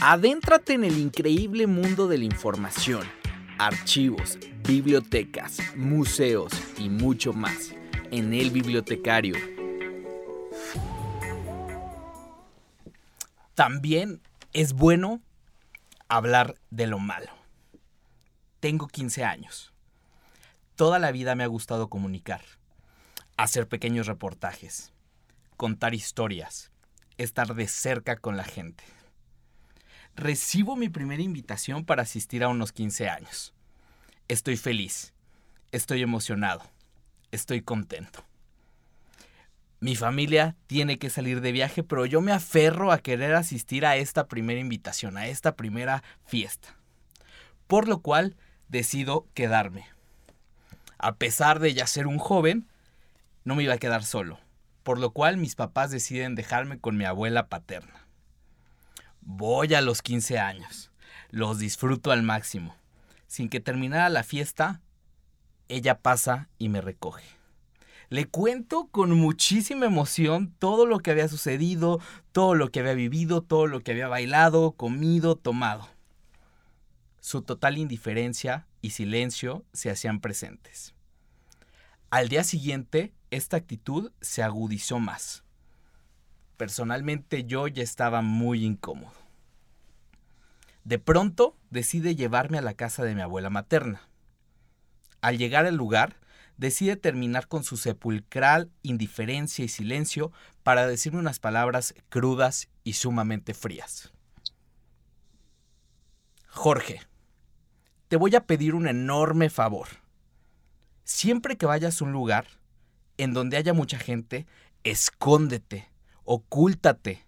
Adéntrate en el increíble mundo de la información, archivos, bibliotecas, museos y mucho más en el bibliotecario. También es bueno hablar de lo malo. Tengo 15 años. Toda la vida me ha gustado comunicar, hacer pequeños reportajes, contar historias, estar de cerca con la gente recibo mi primera invitación para asistir a unos 15 años. Estoy feliz, estoy emocionado, estoy contento. Mi familia tiene que salir de viaje, pero yo me aferro a querer asistir a esta primera invitación, a esta primera fiesta. Por lo cual decido quedarme. A pesar de ya ser un joven, no me iba a quedar solo, por lo cual mis papás deciden dejarme con mi abuela paterna. Voy a los 15 años. Los disfruto al máximo. Sin que terminara la fiesta, ella pasa y me recoge. Le cuento con muchísima emoción todo lo que había sucedido, todo lo que había vivido, todo lo que había bailado, comido, tomado. Su total indiferencia y silencio se hacían presentes. Al día siguiente, esta actitud se agudizó más. Personalmente yo ya estaba muy incómodo. De pronto decide llevarme a la casa de mi abuela materna. Al llegar al lugar, decide terminar con su sepulcral indiferencia y silencio para decirme unas palabras crudas y sumamente frías. Jorge, te voy a pedir un enorme favor. Siempre que vayas a un lugar en donde haya mucha gente, escóndete ocúltate,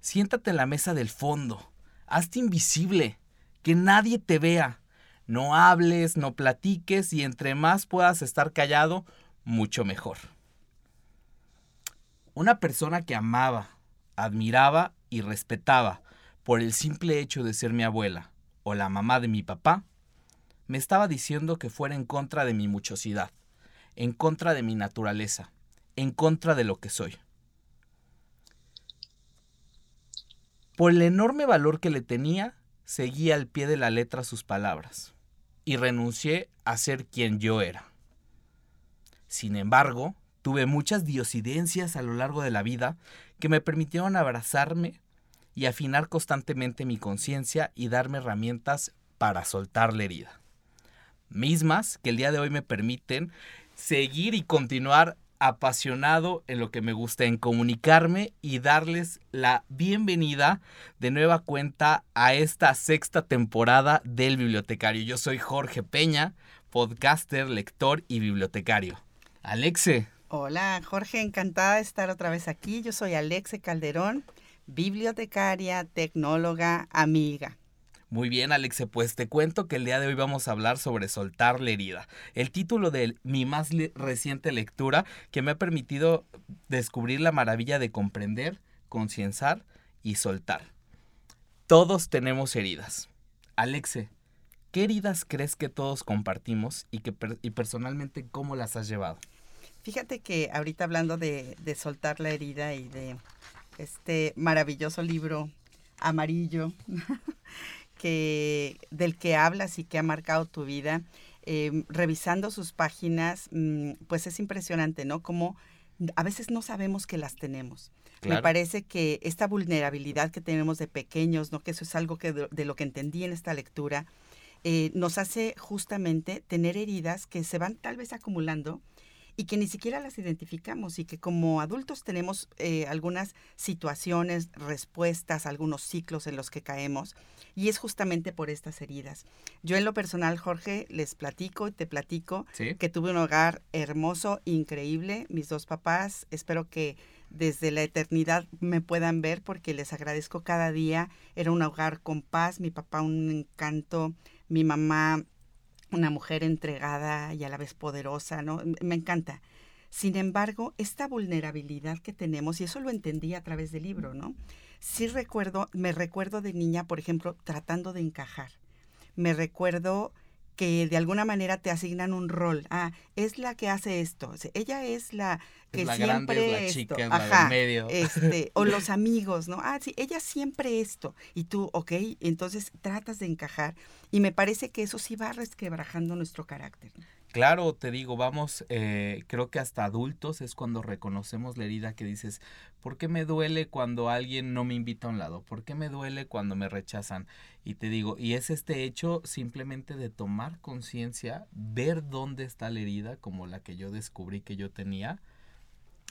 siéntate en la mesa del fondo, hazte invisible, que nadie te vea. No hables, no platiques y entre más puedas estar callado, mucho mejor. Una persona que amaba, admiraba y respetaba por el simple hecho de ser mi abuela o la mamá de mi papá, me estaba diciendo que fuera en contra de mi muchosidad, en contra de mi naturaleza, en contra de lo que soy. Por el enorme valor que le tenía, seguí al pie de la letra sus palabras y renuncié a ser quien yo era. Sin embargo, tuve muchas diosidencias a lo largo de la vida que me permitieron abrazarme y afinar constantemente mi conciencia y darme herramientas para soltar la herida. Mismas que el día de hoy me permiten seguir y continuar apasionado en lo que me gusta, en comunicarme y darles la bienvenida de nueva cuenta a esta sexta temporada del bibliotecario. Yo soy Jorge Peña, podcaster, lector y bibliotecario. Alexe. Hola Jorge, encantada de estar otra vez aquí. Yo soy Alexe Calderón, bibliotecaria, tecnóloga, amiga. Muy bien, Alexe, pues te cuento que el día de hoy vamos a hablar sobre soltar la herida. El título de mi más reciente lectura que me ha permitido descubrir la maravilla de comprender, concienciar y soltar. Todos tenemos heridas. Alexe, ¿qué heridas crees que todos compartimos y, que y personalmente cómo las has llevado? Fíjate que ahorita hablando de, de soltar la herida y de este maravilloso libro amarillo que, del que hablas y que ha marcado tu vida, em, revisando sus páginas, mm, pues es impresionante, ¿no? Como a veces no sabemos que las tenemos. Me parece que esta vulnerabilidad que tenemos de pequeños, ¿no? Que eso es algo que de, lo que entendí en esta lectura, eh, nos hace justamente tener heridas que se van tal vez acumulando y que ni siquiera las identificamos y que como adultos tenemos eh, algunas situaciones, respuestas, algunos ciclos en los que caemos y es justamente por estas heridas. Yo en lo personal, Jorge, les platico y te platico que tuve un hogar hermoso, increíble, mis dos papás, espero que desde la eternidad me puedan ver porque les agradezco cada día, era un hogar con paz, mi papá un encanto, mi mamá una mujer entregada y a la vez poderosa, ¿no? Me encanta. Sin embargo, esta vulnerabilidad que tenemos, y eso lo entendí a través del libro, ¿no? Sí recuerdo, me recuerdo de niña, por ejemplo, tratando de encajar. Me recuerdo que de alguna manera te asignan un rol. Ah, es la que hace esto. ella es la que la siempre grande, es la chica, es la del medio. Este, o los amigos, ¿no? Ah, sí, ella siempre esto. Y tú, ok, entonces tratas de encajar. Y me parece que eso sí va resquebrajando nuestro carácter. Claro, te digo, vamos, eh, creo que hasta adultos es cuando reconocemos la herida que dices, ¿por qué me duele cuando alguien no me invita a un lado? ¿Por qué me duele cuando me rechazan? Y te digo, y es este hecho simplemente de tomar conciencia, ver dónde está la herida, como la que yo descubrí que yo tenía,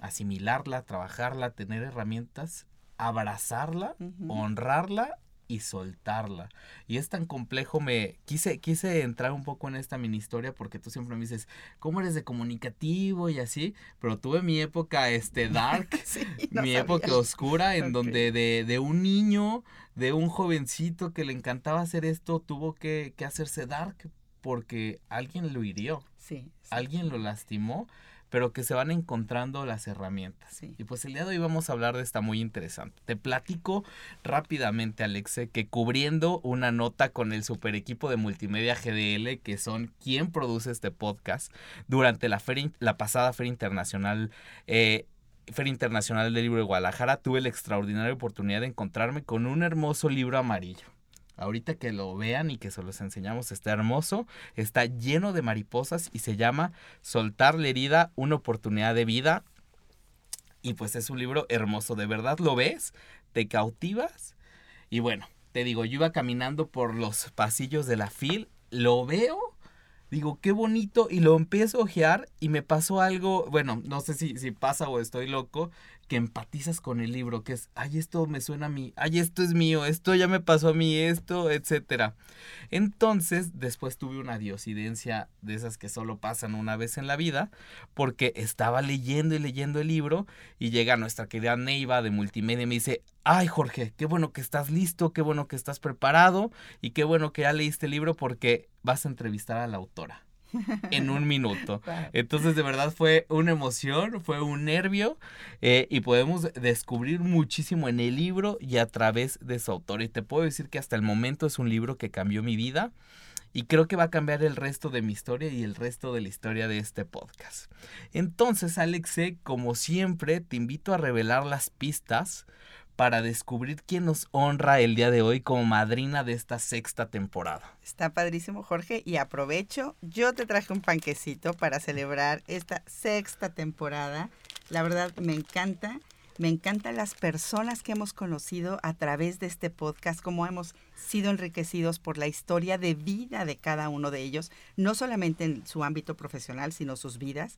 asimilarla, trabajarla, tener herramientas, abrazarla, honrarla y soltarla. Y es tan complejo, me quise, quise entrar un poco en esta mini historia porque tú siempre me dices, ¿cómo eres de comunicativo y así? Pero tuve mi época este dark, mi época oscura, en donde de, de, un niño, de un jovencito que le encantaba hacer esto, tuvo que, que hacerse dark porque alguien lo hirió. Sí, Alguien lo lastimó pero que se van encontrando las herramientas. Y pues el día de hoy vamos a hablar de esta muy interesante. Te platico rápidamente, Alexe, que cubriendo una nota con el super equipo de multimedia GDL, que son quien produce este podcast, durante la, feria, la pasada Feria Internacional eh, Feria Internacional del Libro de Guadalajara, tuve la extraordinaria oportunidad de encontrarme con un hermoso libro amarillo. Ahorita que lo vean y que se los enseñamos, está hermoso, está lleno de mariposas y se llama Soltar la herida, una oportunidad de vida. Y pues es un libro hermoso, de verdad lo ves, te cautivas. Y bueno, te digo, yo iba caminando por los pasillos de la FIL, lo veo, digo, qué bonito, y lo empiezo a ojear y me pasó algo, bueno, no sé si, si pasa o estoy loco, que empatizas con el libro, que es, ay, esto me suena a mí, ay, esto es mío, esto ya me pasó a mí, esto, etcétera. Entonces, después tuve una diosidencia de esas que solo pasan una vez en la vida, porque estaba leyendo y leyendo el libro y llega nuestra querida Neiva de multimedia y me dice, ay, Jorge, qué bueno que estás listo, qué bueno que estás preparado y qué bueno que ya leíste el libro porque vas a entrevistar a la autora en un minuto. Entonces, de verdad fue una emoción, fue un nervio eh, y podemos descubrir muchísimo en el libro y a través de su autor. Y te puedo decir que hasta el momento es un libro que cambió mi vida y creo que va a cambiar el resto de mi historia y el resto de la historia de este podcast. Entonces, Alexe, como siempre, te invito a revelar las pistas para descubrir quién nos honra el día de hoy como madrina de esta sexta temporada. Está padrísimo, Jorge, y aprovecho, yo te traje un panquecito para celebrar esta sexta temporada. La verdad me encanta. Me encantan las personas que hemos conocido a través de este podcast, cómo hemos sido enriquecidos por la historia de vida de cada uno de ellos, no solamente en su ámbito profesional, sino sus vidas.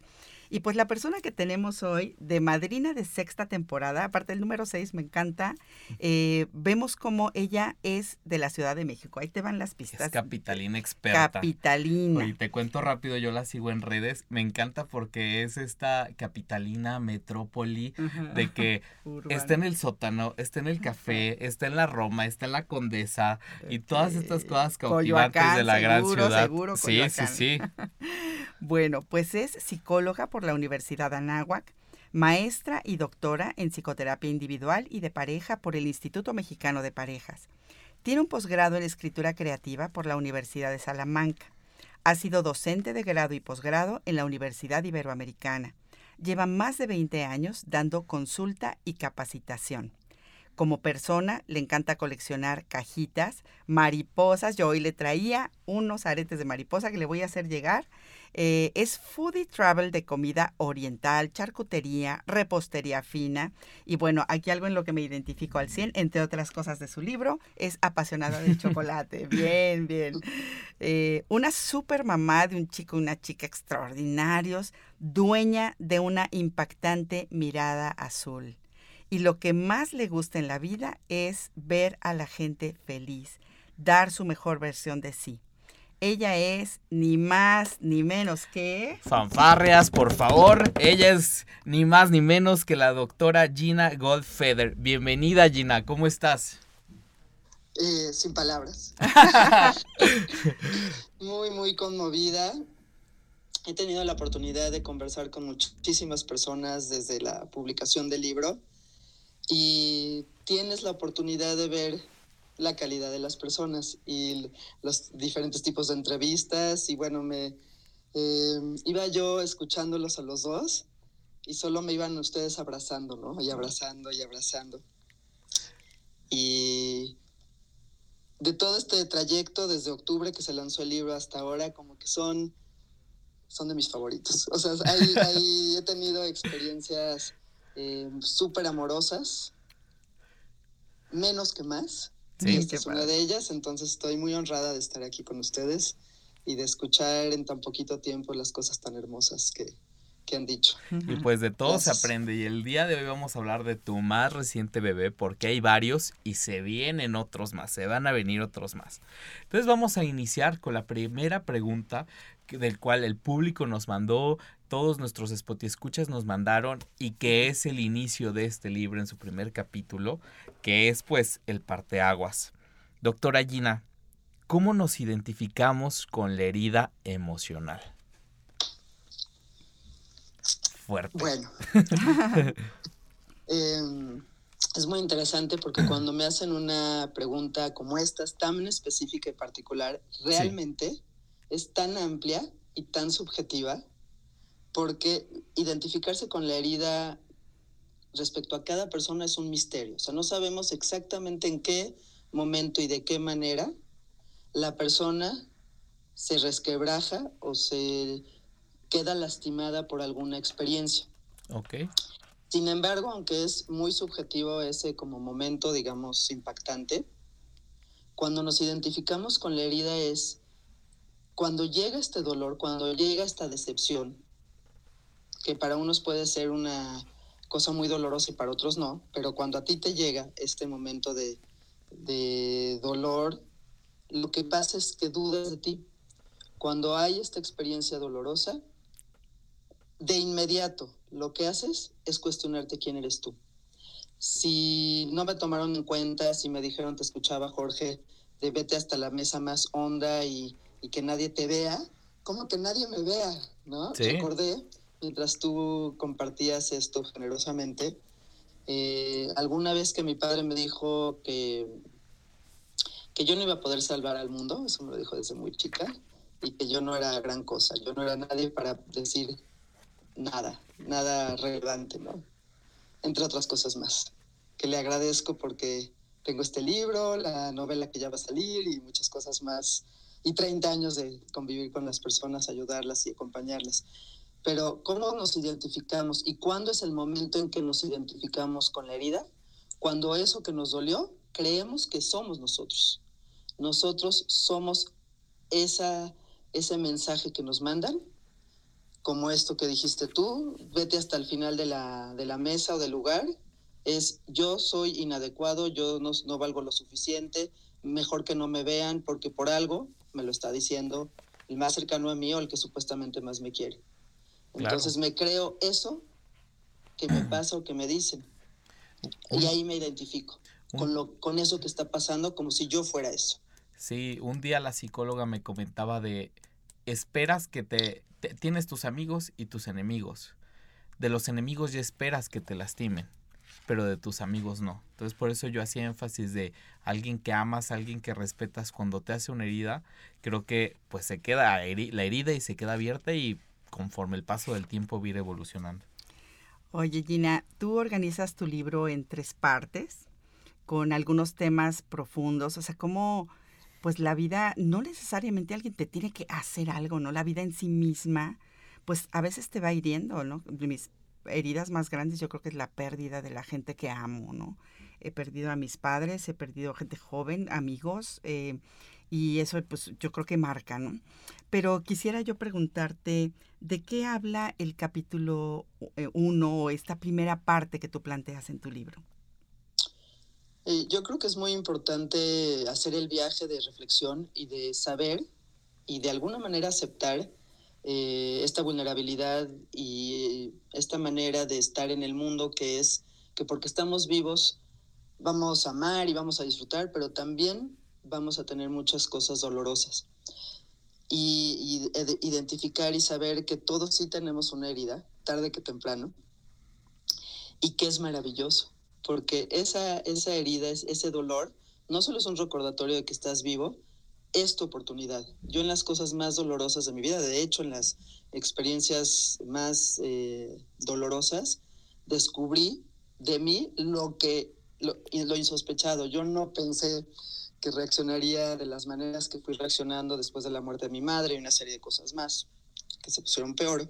Y pues la persona que tenemos hoy de madrina de sexta temporada, aparte del número seis, me encanta, eh, vemos cómo ella es de la Ciudad de México. Ahí te van las pistas. Es capitalina experta. Capitalina. Y te cuento rápido, yo la sigo en redes. Me encanta porque es esta capitalina metrópoli de que está en el sótano, está en el café, está en la Roma, está en la Condesa y todas estas cosas cautivantes de la gran ciudad. sí, sí, sí. bueno, pues es psicóloga por la Universidad Anáhuac, maestra y doctora en psicoterapia individual y de pareja por el Instituto Mexicano de Parejas. Tiene un posgrado en escritura creativa por la Universidad de Salamanca. Ha sido docente de grado y posgrado en la Universidad Iberoamericana. Lleva más de 20 años dando consulta y capacitación. Como persona le encanta coleccionar cajitas, mariposas. Yo hoy le traía unos aretes de mariposa que le voy a hacer llegar eh, es foodie travel de comida oriental, charcutería, repostería fina. Y bueno, aquí algo en lo que me identifico al 100, entre otras cosas de su libro, es apasionada del chocolate. bien, bien. Eh, una super mamá de un chico y una chica extraordinarios, dueña de una impactante mirada azul. Y lo que más le gusta en la vida es ver a la gente feliz, dar su mejor versión de sí. Ella es ni más ni menos que... Fanfarrias, por favor. Ella es ni más ni menos que la doctora Gina Goldfeder. Bienvenida Gina, ¿cómo estás? Eh, sin palabras. muy, muy conmovida. He tenido la oportunidad de conversar con muchísimas personas desde la publicación del libro y tienes la oportunidad de ver la calidad de las personas y los diferentes tipos de entrevistas y bueno, me eh, iba yo escuchándolos a los dos y solo me iban ustedes abrazando, ¿no? Y abrazando y abrazando. Y de todo este trayecto desde octubre que se lanzó el libro hasta ahora, como que son, son de mis favoritos. O sea, ahí, he tenido experiencias eh, súper amorosas, menos que más. Sí, esta es una de ellas, entonces estoy muy honrada de estar aquí con ustedes y de escuchar en tan poquito tiempo las cosas tan hermosas que, que han dicho. Y pues de todo se aprende. Y el día de hoy vamos a hablar de tu más reciente bebé, porque hay varios y se vienen otros más, se van a venir otros más. Entonces vamos a iniciar con la primera pregunta del cual el público nos mandó, todos nuestros spot escuchas nos mandaron y que es el inicio de este libro en su primer capítulo, que es pues el parteaguas. Doctora Gina, ¿cómo nos identificamos con la herida emocional? Fuerte. Bueno. Em, es muy interesante porque cuando me hacen una pregunta como esta, tan específica y particular, realmente es tan amplia y tan subjetiva porque identificarse con la herida respecto a cada persona es un misterio. O sea, no sabemos exactamente en qué momento y de qué manera la persona se resquebraja o se queda lastimada por alguna experiencia. Ok. Sin embargo, aunque es muy subjetivo ese como momento, digamos, impactante, cuando nos identificamos con la herida es cuando llega este dolor, cuando llega esta decepción, que para unos puede ser una cosa muy dolorosa y para otros no, pero cuando a ti te llega este momento de, de dolor, lo que pasa es que dudas de ti. Cuando hay esta experiencia dolorosa, de inmediato lo que haces es cuestionarte quién eres tú. Si no me tomaron en cuenta, si me dijeron te escuchaba Jorge, de vete hasta la mesa más honda y, que nadie te vea, ¿cómo que nadie me vea? ¿No? Recordé, mientras tú compartías esto generosamente, eh, alguna vez que mi padre me dijo que, que yo no iba a poder salvar al mundo, eso me lo dijo desde muy chica, y que yo no era gran cosa, yo no era nadie para decir nada, nada relevante. Entre otras cosas más, que le agradezco porque tengo este libro, la novela que ya va a salir y muchas cosas más, y 30 años de convivir con las personas, ayudarlas y acompañarlas. Pero ¿cómo nos identificamos y cuándo es el momento en que nos identificamos con la herida? Cuando eso que nos dolió, creemos que somos nosotros. Nosotros somos esa, ese mensaje que nos mandan como esto que dijiste tú, vete hasta el final de la, de la mesa o del lugar, es yo soy inadecuado, yo no, no, valgo lo suficiente, mejor que no me vean porque por algo me lo está diciendo el más cercano a mí o el que supuestamente más me quiere. Entonces me creo eso que me pasa o que me dicen. Y ahí me identifico con, lo, con eso que está pasando como si yo fuera eso. Sí, un día la psicóloga me comentaba de, esperas que te, tienes tus amigos y tus enemigos. De los enemigos ya esperas que te lastimen, pero de tus amigos no. Entonces por eso yo hacía énfasis de alguien que amas, alguien que respetas cuando te hace una herida, creo que pues se queda la herida y se queda abierta y conforme el paso del tiempo va evolucionando. Oye Gina, tú organizas tu libro en tres partes con algunos temas profundos, o sea, ¿cómo pues la vida, no necesariamente alguien te tiene que hacer algo, ¿no? La vida en sí misma, pues a veces te va hiriendo, ¿no? Mis heridas más grandes yo creo que es la pérdida de la gente que amo, ¿no? He perdido a mis padres, he perdido gente joven, amigos, eh, y eso pues yo creo que marca, ¿no? Pero quisiera yo preguntarte, ¿de qué habla el capítulo 1 o esta primera parte que tú planteas en tu libro? Eh, yo creo que es muy importante hacer el viaje de reflexión y de saber y de alguna manera aceptar eh, esta vulnerabilidad y esta manera de estar en el mundo que es que porque estamos vivos vamos a amar y vamos a disfrutar, pero también vamos a tener muchas cosas dolorosas. Y, y identificar y saber que todos sí tenemos una herida, tarde que temprano, y que es maravilloso porque esa, esa herida, ese dolor, no solo es un recordatorio de que estás vivo, es tu oportunidad. Yo en las cosas más dolorosas de mi vida, de hecho en las experiencias más eh, dolorosas, descubrí de mí lo que lo, lo insospechado. Yo no pensé que reaccionaría de las maneras que fui reaccionando después de la muerte de mi madre y una serie de cosas más que se pusieron peor.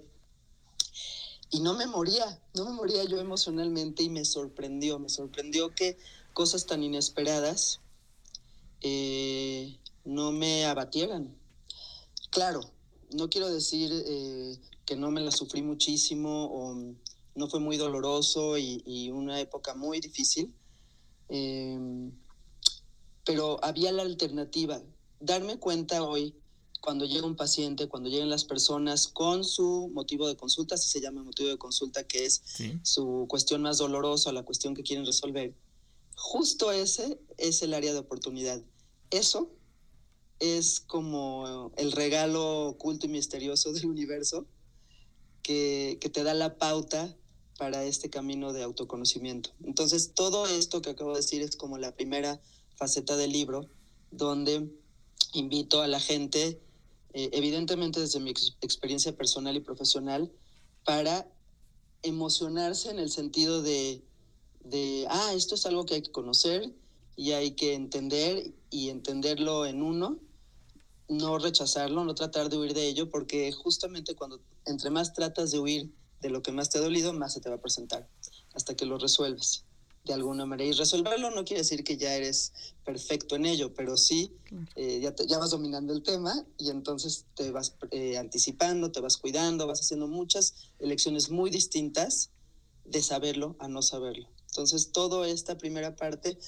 Y no me moría, no me moría yo emocionalmente y me sorprendió, me sorprendió que cosas tan inesperadas eh, no me abatieran. Claro, no quiero decir eh, que no me la sufrí muchísimo o no fue muy doloroso y, una época muy difícil. Eh, pero había la alternativa, darme cuenta hoy cuando llega un paciente, cuando llegan las personas con su motivo de consulta, si se llama motivo de consulta, que es Sí. su cuestión más dolorosa, la cuestión que quieren resolver, justo ese es el área de oportunidad. Eso es como el regalo oculto y misterioso del universo que, que te da la pauta para este camino de autoconocimiento. Entonces, todo esto que acabo de decir es como la primera faceta del libro, donde invito a la gente, eh, evidentemente desde mi ex experiencia personal y profesional, para emocionarse en el sentido de, de, ah, esto es algo que hay que conocer y hay que entender y entenderlo en uno, no rechazarlo, no tratar de huir de ello, porque justamente cuando entre más tratas de huir de lo que más te ha dolido, más se te va a presentar, hasta que lo resuelves de alguna manera. Y resolverlo no quiere decir que ya eres perfecto en ello, pero sí Claro. eh, ya, te- ya vas dominando el tema y entonces te vas eh, anticipando, te vas cuidando, vas haciendo muchas elecciones muy distintas de saberlo a no saberlo. Entonces, toda esta primera parte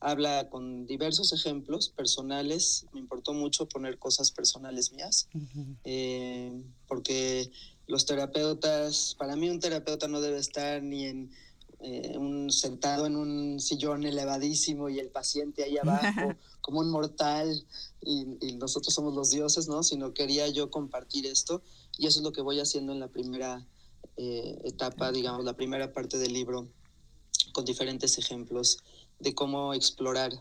habla con diversos ejemplos personales. Me importó mucho poner cosas personales mías, Ujú. eh, porque los terapeutas, para mí un terapeuta no debe estar ni en eh, un sentado en un sillón elevadísimo y el paciente ahí abajo como un mortal y, y nosotros somos los dioses, ¿no? Sino quería yo compartir esto y eso es lo que voy haciendo en la primera eh, etapa, digamos, la primera parte del libro con diferentes ejemplos de cómo explorar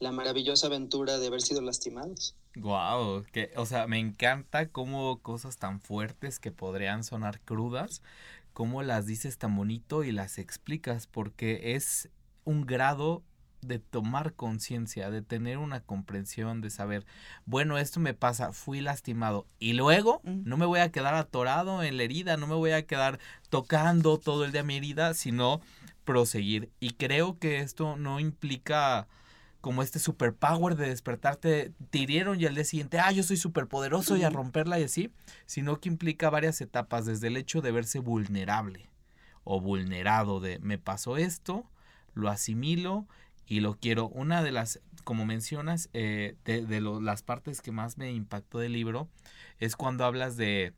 la maravillosa aventura de haber sido lastimados. Wow, que, o sea, me encanta cómo cosas tan fuertes que podrían sonar crudas, cómo las dices tan bonito y las explicas, porque es un grado de tomar conciencia, de tener una comprensión, de saber, bueno, esto me pasa, fui lastimado y luego no me voy a quedar atorado en la herida, no me voy a quedar tocando todo el día mi herida, sino proseguir. Y creo que esto no implica como este superpower de despertarte, te hirieron y al día siguiente, ah, yo soy superpoderoso y a romperla y así, sino que implica varias etapas, desde el hecho de verse vulnerable o vulnerado de me pasó esto, lo asimilo y lo quiero. Una de las, como mencionas, eh, de, de lo- las partes que más me impactó del libro es cuando hablas de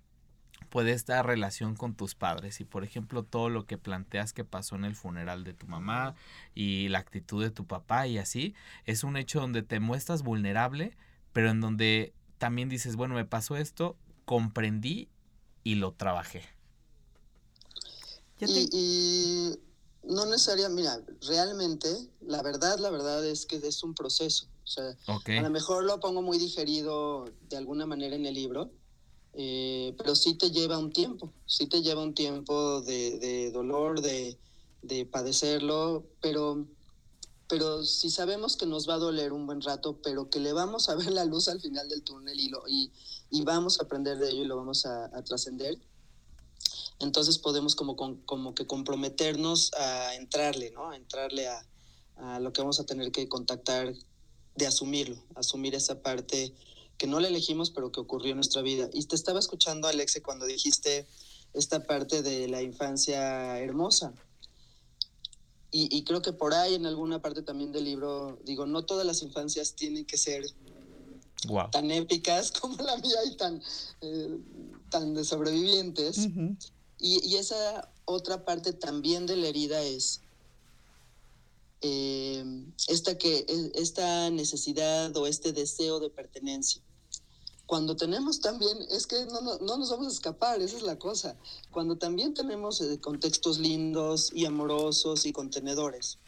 puede esta relación con tus padres y por ejemplo todo lo que planteas que pasó en el funeral de tu mamá y la actitud de tu papá y así es un hecho donde te muestras vulnerable pero en donde también dices bueno me pasó esto comprendí y lo trabajé Y, y no necesariamente, mira, realmente, la verdad, la verdad es que es un proceso. O sea, a lo mejor lo pongo muy digerido de alguna manera en el libro, eh, pero sí te lleva un tiempo, sí te lleva un tiempo de, de dolor, de, de padecerlo, pero, pero si sabemos que nos va a doler un buen rato, pero que le vamos a ver la luz al final del túnel y, lo, y, y vamos a aprender de ello y lo vamos a, a trascender, entonces podemos como, como que comprometernos a entrarle, ¿no? A entrarle a, a lo que vamos a tener que contactar de asumirlo, asumir esa parte que no la elegimos, pero que ocurrió en nuestra vida. Y te estaba escuchando, Alexe, cuando dijiste esta parte de la infancia hermosa. Y, y creo que por ahí, en alguna parte también del libro, digo, no todas las infancias tienen que ser wow tan épicas como la mía y tan, eh, tan de sobrevivientes. Y esa otra parte también de la herida es eh, esta, que, e- esta necesidad o este deseo de pertenencia. Cuando tenemos también, es que no, no, no nos vamos a escapar, esa es la cosa. Cuando también tenemos eh, contextos lindos y amorosos y contenedores,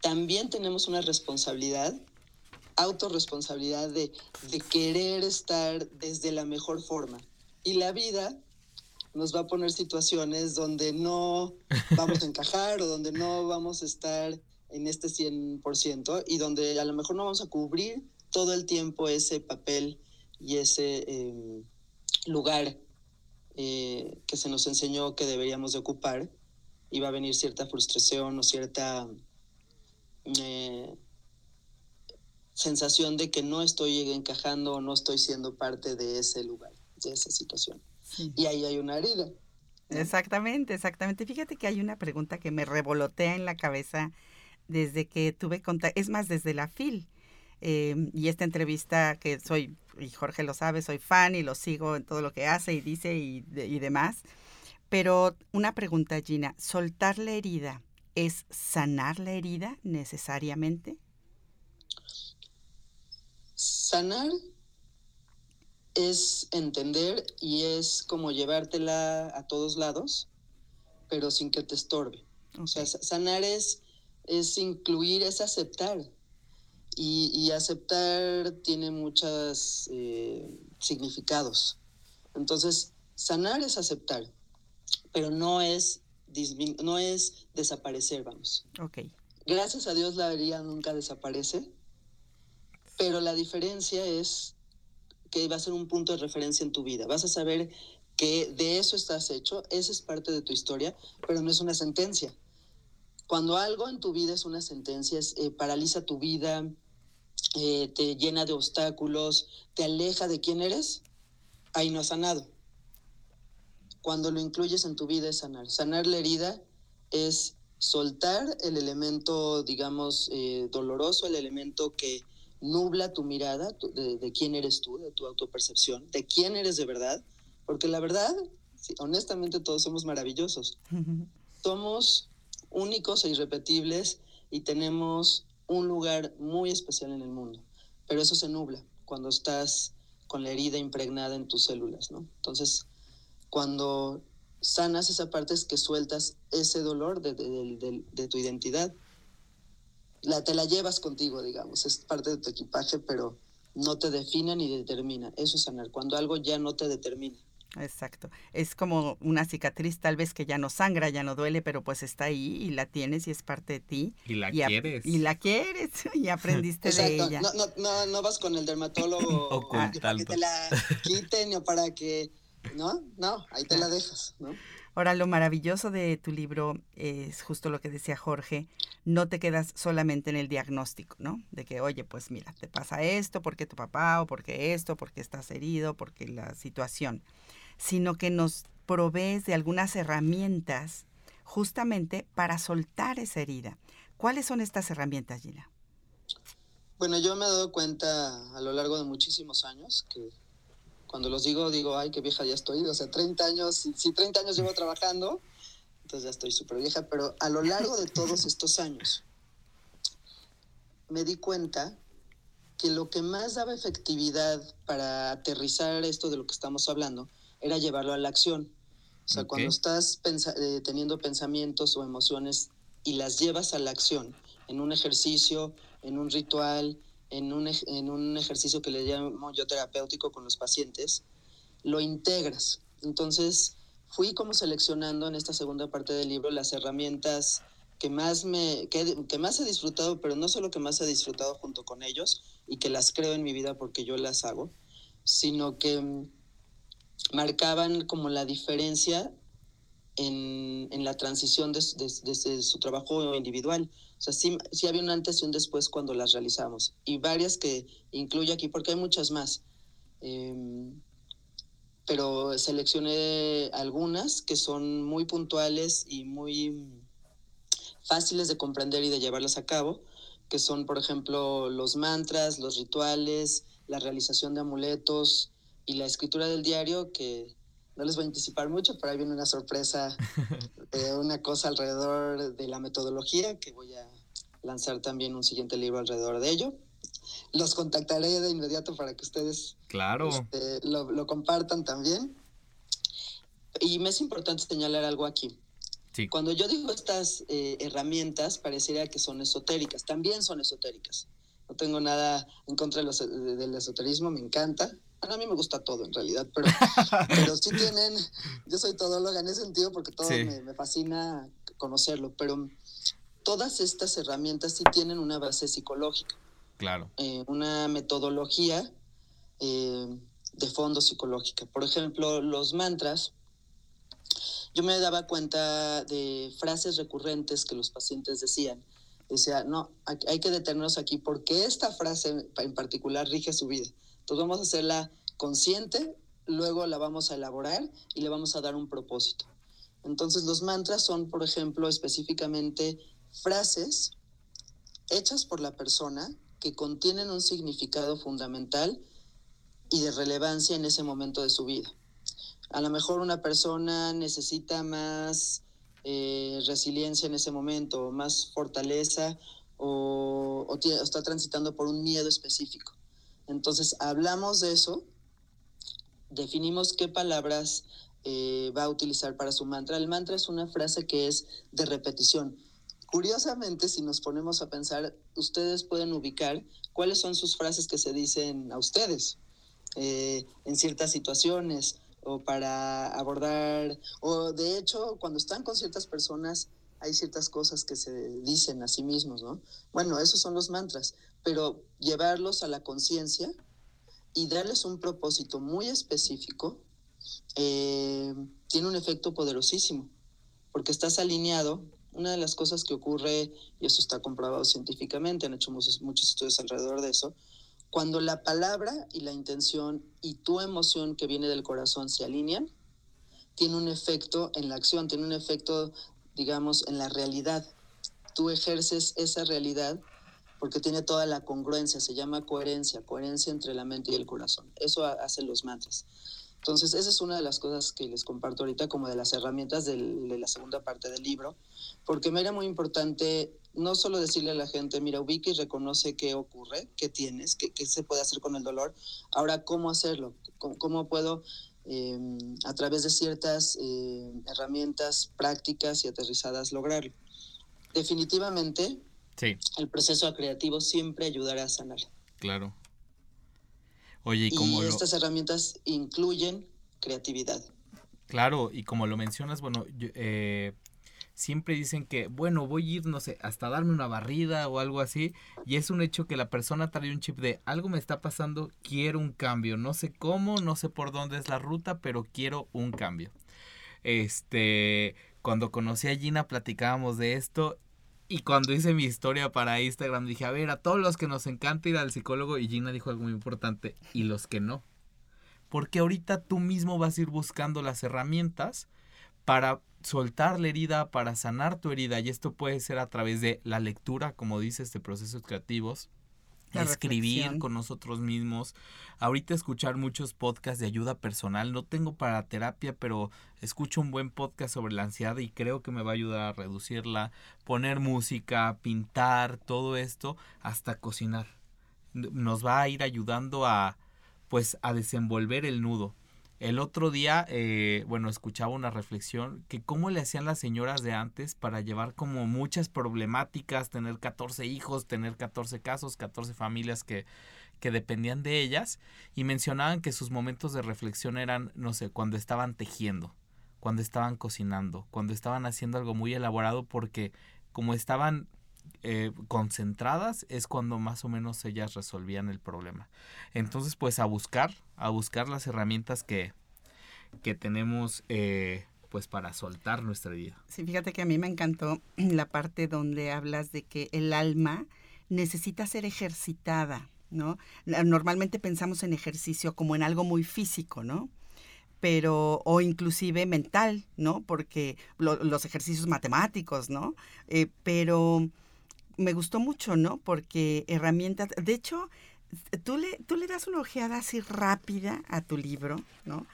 también tenemos una responsabilidad, autorresponsabilidad de, de querer estar desde la mejor forma. Y la vida nos va a poner situaciones donde no vamos a encajar o donde no vamos a estar en este 100% y donde a lo mejor no vamos a cubrir todo el tiempo ese papel y ese em, lugar eh, que se nos enseñó que deberíamos de ocupar va a venir cierta frustración o cierta eh, sensación de que no estoy encajando o no estoy siendo parte de ese lugar, de esa situación. Y ahí hay una herida. Exactamente, exactamente. Fíjate que hay una pregunta que me revolotea en la cabeza desde que tuve contacto, es más, desde la FIL. Em, y esta entrevista que soy, y Jorge lo sabe, soy fan y lo sigo en todo lo que hace y dice y, y demás. Pero una pregunta, Gina, ¿soltar la herida es sanar la herida necesariamente? Sanar es entender y es como llevártela a todos lados, pero sin que te estorbe. O sea, sanar es, es incluir, es aceptar. Y, aceptar tiene muchos eh, significados. Entonces, sanar es aceptar, pero no es, no es desaparecer, vamos. Ok. Gracias a Dios la herida nunca desaparece, pero la diferencia es que va a ser un punto de referencia en tu vida. Vas a saber que de eso estás hecho, esa es parte de tu historia, pero no es una sentencia. Cuando algo en tu vida es una sentencia, eh, paraliza tu vida, eh, te llena de obstáculos, te aleja de quién eres, ahí no has sanado. Cuando lo incluyes en tu vida es sanar. Sanar la herida es soltar el elemento, digamos, eh, doloroso, el elemento que nubla tu mirada de, quién eres tú, de tu autopercepción, de quién eres de verdad, porque la verdad, honestamente todos somos maravillosos. Somos únicos e irrepetibles y tenemos un lugar muy especial en el mundo, pero eso se nubla cuando estás con la herida impregnada en tus células, ¿no? Entonces, cuando sanas esa parte es que sueltas ese dolor de, de tu identidad la, te la llevas contigo, digamos, es parte de tu equipaje, pero no te define ni determina. Eso es sanar, cuando algo ya no te determina. Exacto. Es como una cicatriz tal vez que ya no sangra, ya no duele, pero pues está ahí y la tienes y es parte de ti. Y la quieres. Y la quieres y aprendiste de ella. No, no, no, no vas con el dermatólogo para que te la quiten o para que... No, no, ahí te la dejas, ¿no? Ahora, lo maravilloso de tu libro es justo lo que decía Jorge, no te quedas solamente en el diagnóstico, ¿no? De que, oye, pues mira, te pasa esto, porque tu papá, o porque esto, porque estás herido, porque la situación, sino que nos provees de algunas herramientas justamente para soltar esa herida. ¿Cuáles son estas herramientas, Gina? Bueno, yo me he dado cuenta a lo largo de muchísimos años que cuando los digo, digo, ay, qué vieja ya estoy. O sea, 30 años, si, 30 años llevo trabajando, entonces ya estoy súper vieja. Pero a lo largo de todos estos años, me di cuenta que lo que más daba efectividad para aterrizar esto de lo que estamos hablando era llevarlo a la acción. O sea, cuando estás eh, teniendo pensamientos o emociones y las llevas a la acción, en un ejercicio, en un ritual, en un, en un ejercicio que le llamo yo terapéutico con los pacientes, lo integras. Entonces, fui como seleccionando en esta segunda parte del libro las herramientas que más, me, que, que, más he disfrutado, pero no solo que más he disfrutado junto con ellos y que las creo en mi vida porque yo las hago, sino que mm, marcaban como la diferencia en, en la transición desde su trabajo individual. O sea, sí, sí, había un antes y un después cuando las realizamos. Y varias que incluyo aquí, porque hay muchas más. Em, pero seleccioné algunas que son muy puntuales y muy fáciles de comprender y de llevarlas a cabo, que son, por ejemplo, los mantras, los rituales, la realización de amuletos y la escritura del diario, que no les voy a anticipar mucho, pero ahí viene una sorpresa, de una cosa alrededor de la metodología que voy a lanzar también un siguiente libro alrededor de ello. Los contactaré de inmediato para que ustedes claro. Este, lo, lo compartan también. Y me es importante señalar algo aquí. Cuando yo digo estas eh, herramientas, pareciera que son esotéricas, también son esotéricas. No tengo nada en contra del esoterismo, me encanta. A mí me gusta todo en realidad, pero, pero sí tienen, yo soy todóloga en ese sentido porque todo me, fascina conocerlo, pero todas estas herramientas sí tienen una base psicológica. Claro. Eh, una metodología eh, de fondo psicológica. Por ejemplo, los mantras yo me daba cuenta de frases recurrentes que los pacientes decían. Decía, no, hay que detenernos aquí porque esta frase en particular rige su vida. Entonces vamos a hacerla consciente, luego la vamos a elaborar y le vamos a dar un propósito. Entonces los mantras son, por ejemplo, específicamente frases hechas por la persona que contienen un significado fundamental y de relevancia en ese momento de su vida. A lo mejor una persona necesita más eh, resiliencia en ese momento, más fortaleza o, está transitando por un miedo específico. Entonces hablamos de eso, definimos qué palabras eh, va a utilizar para su mantra. El mantra es una frase que es de repetición. Curiosamente, si nos ponemos a pensar, ustedes pueden ubicar cuáles son sus frases que se dicen a ustedes eh, en ciertas situaciones o para abordar, o de hecho, cuando están con ciertas personas, hay ciertas cosas que se dicen a sí mismos, ¿no? Bueno, esos son los mantras, pero llevarlos a la conciencia y darles un propósito muy específico eh, tiene un efecto poderosísimo, porque estás alineado. Una de las cosas que ocurre, y esto está comprobado científicamente, han hecho muchos, muchos estudios alrededor de eso, cuando la palabra y la intención y tu emoción que viene del corazón se alinean, tiene un efecto en la acción, tiene un efecto, digamos, en la realidad. Tú ejerces esa realidad porque tiene toda la congruencia, se llama coherencia, coherencia entre la mente y el corazón. Eso hacen los mantras. Entonces, esa es una de las cosas que les comparto ahorita como de las herramientas de la segunda parte del libro, porque me era muy importante no solo decirle a la gente, mira, ubica y reconoce qué ocurre, qué tienes, qué, se puede hacer con el dolor, ahora cómo hacerlo, cómo, puedo em, a través de ciertas eh, herramientas prácticas y aterrizadas lograrlo. Definitivamente, sí. el proceso creativo siempre ayudará a sanar. Claro. Oye, ¿y, cómo estas herramientas incluyen creatividad. Claro, y como lo mencionas, bueno, eh, siempre dicen que, bueno, voy a ir, no sé, hasta darme una barrida o algo así, y es un hecho que la persona trae un chip de algo me está pasando, quiero un cambio, no sé cómo, no sé por dónde es la ruta, pero quiero un cambio. Este, cuando conocí a Gina platicábamos de esto y cuando hice mi historia para Instagram dije, a ver, a todos los que nos encanta ir al psicólogo, y Gina dijo algo muy importante, y los que no. Porque ahorita tú mismo vas a ir buscando las herramientas para soltar la herida, para sanar tu herida, y esto puede ser a través de la lectura, como dices, de procesos creativos, escribir con nosotros mismos. Ahorita escuchar muchos podcasts de ayuda personal. No tengo para terapia, pero escucho un buen podcast sobre la ansiedad y creo que me va a ayudar a reducirla. Poner música, pintar, todo esto, hasta cocinar. Nos va a ir ayudando a pues a desenvolver el nudo. El otro día, eh, bueno, escuchaba una reflexión que cómo le hacían las señoras de antes para llevar como muchas problemáticas, tener 14 hijos, tener 14 casos, 14 familias que, que dependían de ellas y mencionaban que sus momentos de reflexión eran, no sé, cuando estaban tejiendo, cuando estaban cocinando, cuando estaban haciendo algo muy elaborado porque como estaban eh, concentradas es cuando más o menos ellas resolvían el problema. Entonces, pues a buscar, a buscar las herramientas que, que tenemos eh, pues para soltar nuestra vida. Sí, fíjate que a mí me encantó la parte donde hablas de que el alma necesita ser ejercitada, ¿no? Normalmente pensamos en ejercicio como en algo muy físico, ¿no? pero o inclusive mental, ¿no? Porque los ejercicios matemáticos, ¿no? Eh, pero me gustó mucho, ¿no? Porque herramientas, de hecho, tú le, tú le das una ojeada así rápida a tu libro, ¿no?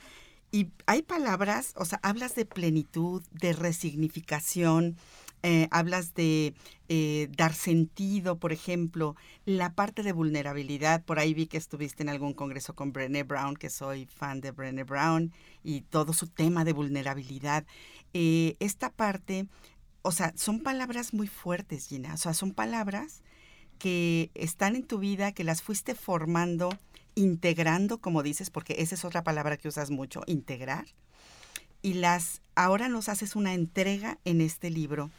Y hay palabras, o sea, hablas de plenitud, de resignificación, eh, hablas de eh, dar sentido, por ejemplo, la parte de vulnerabilidad. Por ahí vi que estuviste en algún congreso con Brené Brown, que soy fan de Brené Brown, y todo su tema de vulnerabilidad. Eh, esta parte, o sea, son palabras muy fuertes, Gina. O sea, son palabras que están en tu vida, que las fuiste formando, integrando, como dices, porque esa es otra palabra que usas mucho, integrar. Y las ahora nos haces una entrega en este libro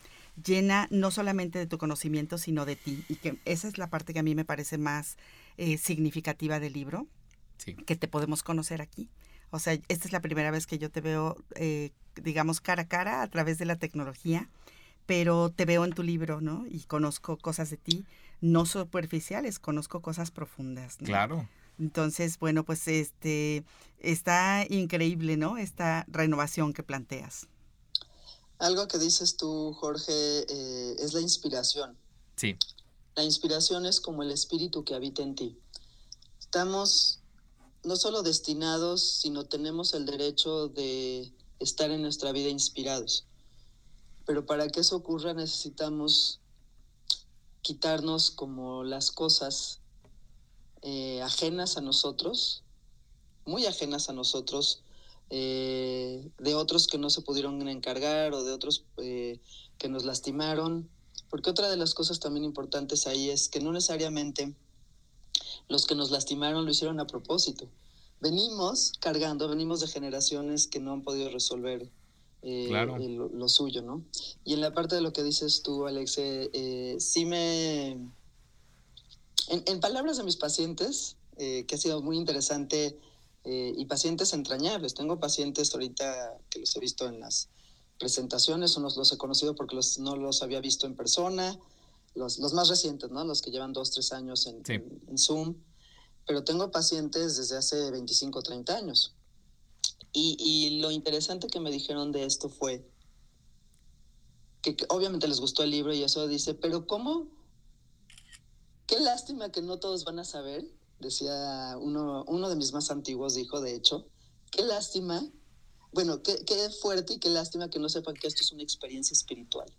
llena no solamente de tu conocimiento, sino de ti. Y que esa es la parte que a mí me parece más eh, significativa del libro, que te podemos conocer aquí. O sea, esta es la primera vez que yo te veo, eh, digamos, cara a cara a través de la tecnología, pero te veo en tu libro, ¿no? Y conozco cosas de ti, no superficiales, conozco cosas profundas. Claro. Entonces, bueno, pues este está increíble, ¿no? Esta renovación que planteas. Algo que dices tú, Jorge, eh, es la inspiración. Sí. La inspiración es como el espíritu que habita en ti. Estamos no solo destinados, sino tenemos el derecho de estar en nuestra vida inspirados. Pero para que eso ocurra necesitamos quitarnos como las cosas eh, ajenas a nosotros, muy ajenas a nosotros, eh, de otros que no se pudieron encargar o de otros eh, que nos lastimaron. Porque otra de las cosas también importantes ahí es que no necesariamente los que nos lastimaron lo hicieron a propósito. Venimos cargando, venimos de generaciones que no han podido resolver eh, lo, suyo, ¿no? Y en la parte de lo que dices tú, Alex, sí me... En, en, palabras de mis pacientes, que ha sido muy interesante eh, y pacientes entrañables. Tengo pacientes ahorita que los he visto en las presentaciones, unos los he conocido porque los, no los había visto en persona, los, los más recientes, ¿no? Los que llevan dos, tres años en, en, Zoom. Pero tengo pacientes desde hace 25, 30 años. Y, y lo interesante que me dijeron de esto fue que, que obviamente les gustó el libro y eso dice, pero ¿cómo? Qué lástima que no todos van a saber decía uno, uno de mis más antiguos, dijo, de hecho, qué lástima, bueno, qué, qué fuerte y qué lástima que no sepan que esto es una experiencia espiritual.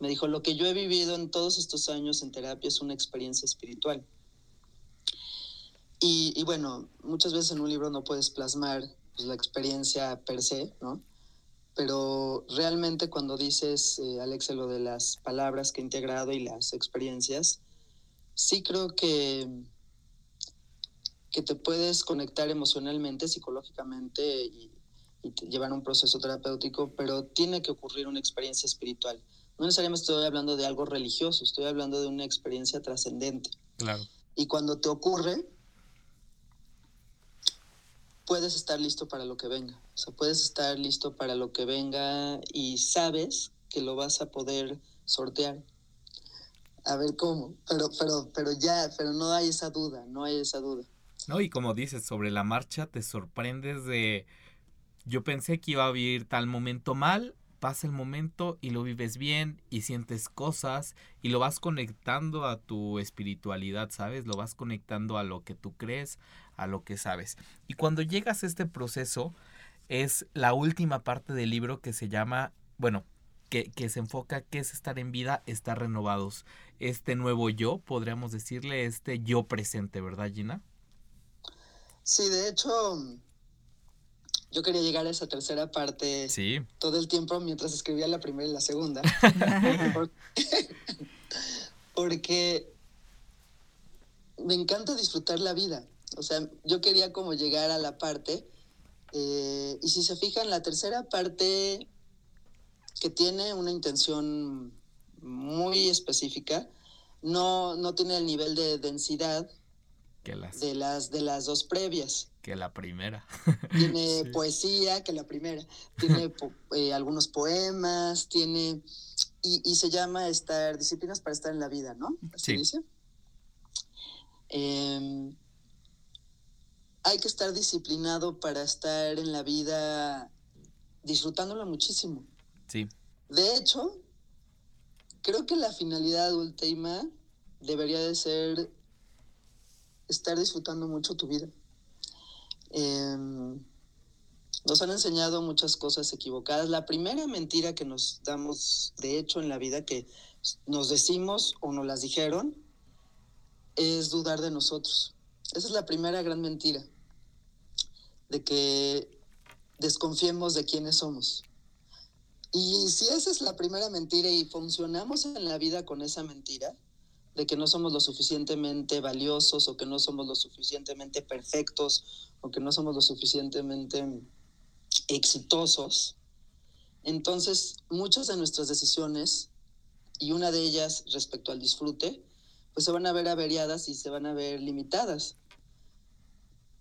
Me dijo, lo que yo he vivido en todos estos años en terapia es una experiencia espiritual. Y, y bueno, muchas veces en un libro no puedes plasmar pues, la experiencia per se, ¿no? Pero realmente cuando dices, eh, Alex, lo de las palabras que he integrado y las experiencias, sí creo que que te puedes conectar emocionalmente, psicológicamente y, llevar un proceso terapéutico, pero tiene que ocurrir una experiencia espiritual. No necesariamente estoy hablando de algo religioso, estoy hablando de una experiencia trascendente. Claro. Y cuando te ocurre, puedes estar listo para lo que venga. O sea, puedes estar listo para lo que venga y sabes que lo vas a poder sortear. A ver cómo, pero, pero, pero ya, pero no hay esa duda, no hay esa duda. No, y como dices, sobre la marcha te sorprendes de... Yo pensé que iba a vivir tal momento mal, pasa el momento y lo vives bien y sientes cosas y lo vas conectando a tu espiritualidad, ¿sabes? Lo vas conectando a lo que tú crees, a lo que sabes. Y cuando llegas a este proceso, es la última parte del libro que se llama, bueno, que, que, se enfoca que es estar en vida, estar renovados. Este nuevo yo, podríamos decirle, este yo presente, ¿verdad, Gina? Sí, de hecho, yo quería llegar a esa tercera parte todo el tiempo mientras escribía la primera y la segunda. Porque me encanta disfrutar la vida. O sea, yo quería como llegar a la parte, eh, y si se fijan, la tercera parte que tiene una intención muy específica, no, no tiene el nivel de densidad de, las, de las dos previas. Que la primera. Tiene poesía, que la primera. Tiene eh, algunos poemas, tiene... Y, se llama estar, disciplinas para estar en la vida, ¿no? Así dice. Em, hay que estar disciplinado para estar en la vida disfrutándola muchísimo. Sí. De hecho, creo que la finalidad última debería de ser estar disfrutando mucho tu vida. Em, nos han enseñado muchas cosas equivocadas. La primera mentira que nos damos, de hecho, en la vida, que nos decimos o nos las dijeron, es dudar de nosotros. Esa es la primera gran mentira, de que desconfiemos de quiénes somos. Y si esa es la primera mentira y funcionamos en la vida con esa mentira, de que no somos lo suficientemente valiosos o que no somos lo suficientemente perfectos o que no somos lo suficientemente exitosos, entonces muchas de nuestras decisiones, y una de ellas respecto al disfrute, pues se van a ver averiadas y se van a ver limitadas.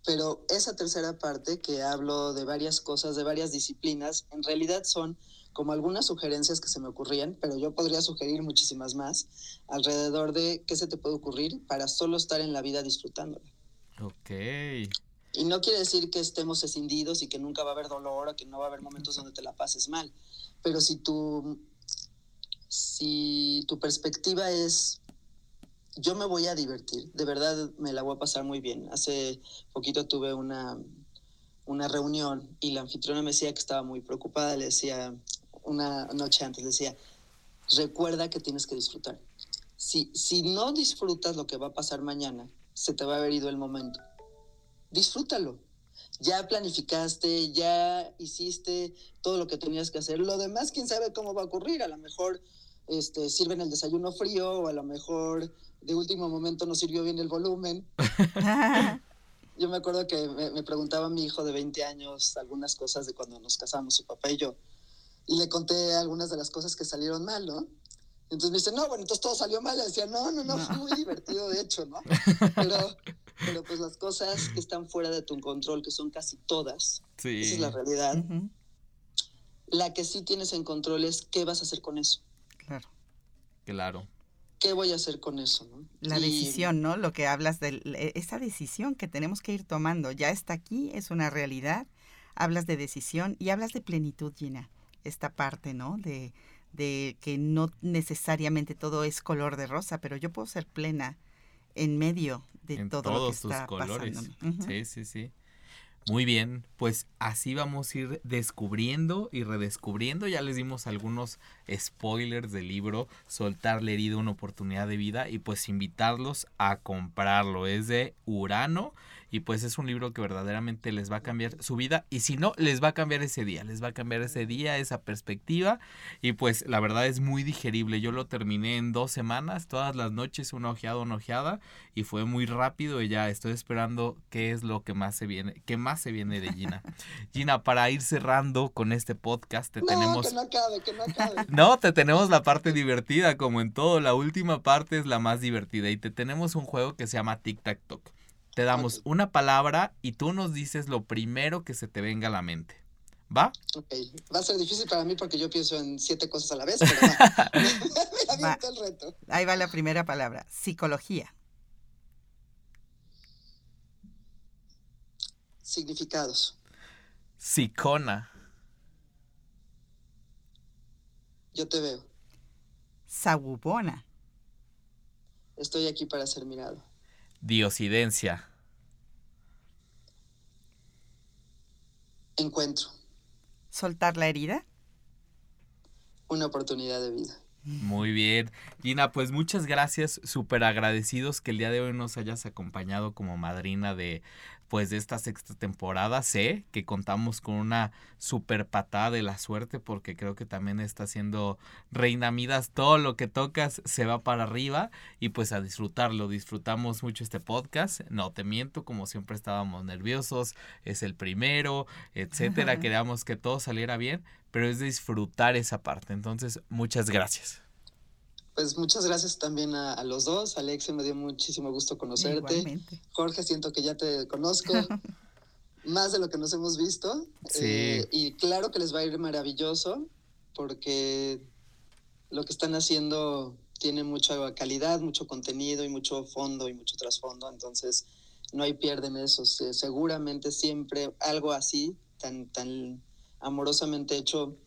Pero esa tercera parte que hablo de varias cosas, de varias disciplinas, en realidad son como algunas sugerencias que se me ocurrían, pero yo podría sugerir muchísimas más alrededor de qué se te puede ocurrir para solo estar en la vida disfrutándola. Ok. Y no quiere decir que estemos escindidos y que nunca va a haber dolor o que no va a haber momentos donde te la pases mal. Pero si tu, si tu perspectiva es, yo me voy a divertir, de verdad me la voy a pasar muy bien. Hace poquito tuve una, una reunión y la anfitriona me decía que estaba muy preocupada, le decía una noche antes, decía, recuerda que tienes que disfrutar. Si, si no disfrutas lo que va a pasar mañana, se te va a haber ido el momento disfrútalo. Ya planificaste, ya hiciste todo lo que tenías que hacer. Lo demás, quién sabe cómo va a ocurrir. A lo mejor este, sirven el desayuno frío o a lo mejor de último momento no sirvió bien el volumen. yo me acuerdo que me, me, preguntaba mi hijo de 20 años algunas cosas de cuando nos casamos, su papá y yo. Y le conté algunas de las cosas que salieron mal, ¿no? Entonces me dice, no, bueno, entonces todo salió mal. Le decía, no, no, no, fue muy divertido, de hecho, ¿no? Pero, pero pues las cosas que están fuera de tu control, que son casi todas, sí. esa es la realidad. La que sí tienes en control es qué vas a hacer con eso. Claro. Claro. ¿Qué voy a hacer con eso? ¿no? La decisión, ¿no? Lo que hablas de e, esa decisión que tenemos que ir tomando. Ya está aquí, es una realidad. Hablas de decisión y hablas de plenitud, Gina. Esta parte, ¿no? De, de que no necesariamente todo es color de rosa, pero yo puedo ser plena en medio de todo lo que está colores. Sí, sí, sí. Muy bien, pues así vamos a ir descubriendo y redescubriendo. Ya les dimos algunos spoilers del libro Soltar la herida, una oportunidad de vida y pues invitarlos a comprarlo. Es de Urano y pues es un libro que verdaderamente les va a cambiar su vida y si no, les va a cambiar ese día, les va a cambiar ese día, esa perspectiva y pues la verdad es muy digerible. Yo lo terminé en dos semanas, todas las noches, una ojeada, una ojeada y fue muy rápido y ya estoy esperando qué es lo que más se viene, qué más se viene de Gina. Gina, para ir cerrando con este podcast, te tenemos... Que no acabe, que no acabe. no, te tenemos la parte divertida, como en todo, la última parte es la más divertida y te tenemos un juego que se llama Tic Tac Toc. Te damos una palabra y tú nos dices lo primero que se te venga a la mente. ¿Va? Ok. Va a ser difícil para mí porque yo pienso en siete cosas a la vez, pero va. el reto. Ahí va la primera palabra. Psicología. Significados. Psicona. Yo te veo. Sabubona. Estoy aquí para ser mirado. Diosidencia. Encuentro. ¿Soltar la herida? Una oportunidad de vida. Muy bien. Gina, pues muchas gracias, súper agradecidos que el día de hoy nos hayas acompañado como madrina de, pues de esta sexta temporada. Sé que contamos con una super patada de la suerte porque creo que también está siendo Reina Midas. Todo lo que tocas se va para arriba y pues a disfrutarlo. Disfrutamos mucho este podcast. No te miento, como siempre estábamos nerviosos. Es el primero, etcétera. Queríamos que todo saliera bien, pero es disfrutar esa parte. Entonces, muchas gracias. Pues muchas gracias también a, los dos. Alexia, me dio muchísimo gusto conocerte. Jorge, siento que ya te conozco más de lo que nos hemos visto. Eh, y claro que les va a ir maravilloso porque lo que están haciendo tiene mucha calidad, mucho contenido y mucho fondo y mucho trasfondo. Entonces, no hay pierde en eso. seguramente siempre algo así, tan, tan amorosamente hecho,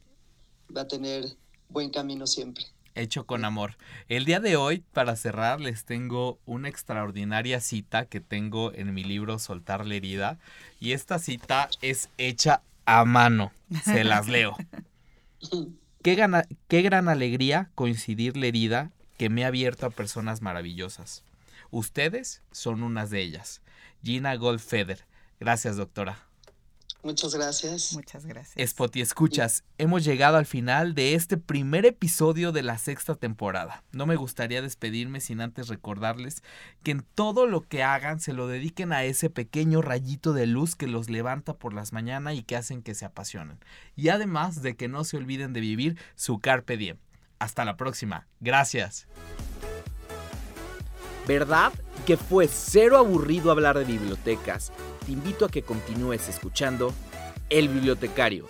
va a tener buen camino siempre hecho con amor. El día de hoy, para cerrar, les tengo una extraordinaria cita que tengo en mi libro Soltar la herida. Y esta cita es hecha a mano. Se las leo. Qué, gana- qué gran alegría coincidir la herida que me ha abierto a personas maravillosas. Ustedes son unas de ellas. Gina Goldfeder. Gracias, doctora. Muchas gracias. Muchas gracias. Spot y escuchas, hemos llegado al final de este primer episodio de la sexta temporada. No me gustaría despedirme sin antes recordarles que en todo lo que hagan se lo dediquen a ese pequeño rayito de luz que los levanta por las mañanas y que hacen que se apasionen. Y además de que no se olviden de vivir su carpe diem. Hasta la próxima. Gracias. ¿Verdad que fue cero aburrido hablar de bibliotecas? Te invito a que continúes escuchando El Bibliotecario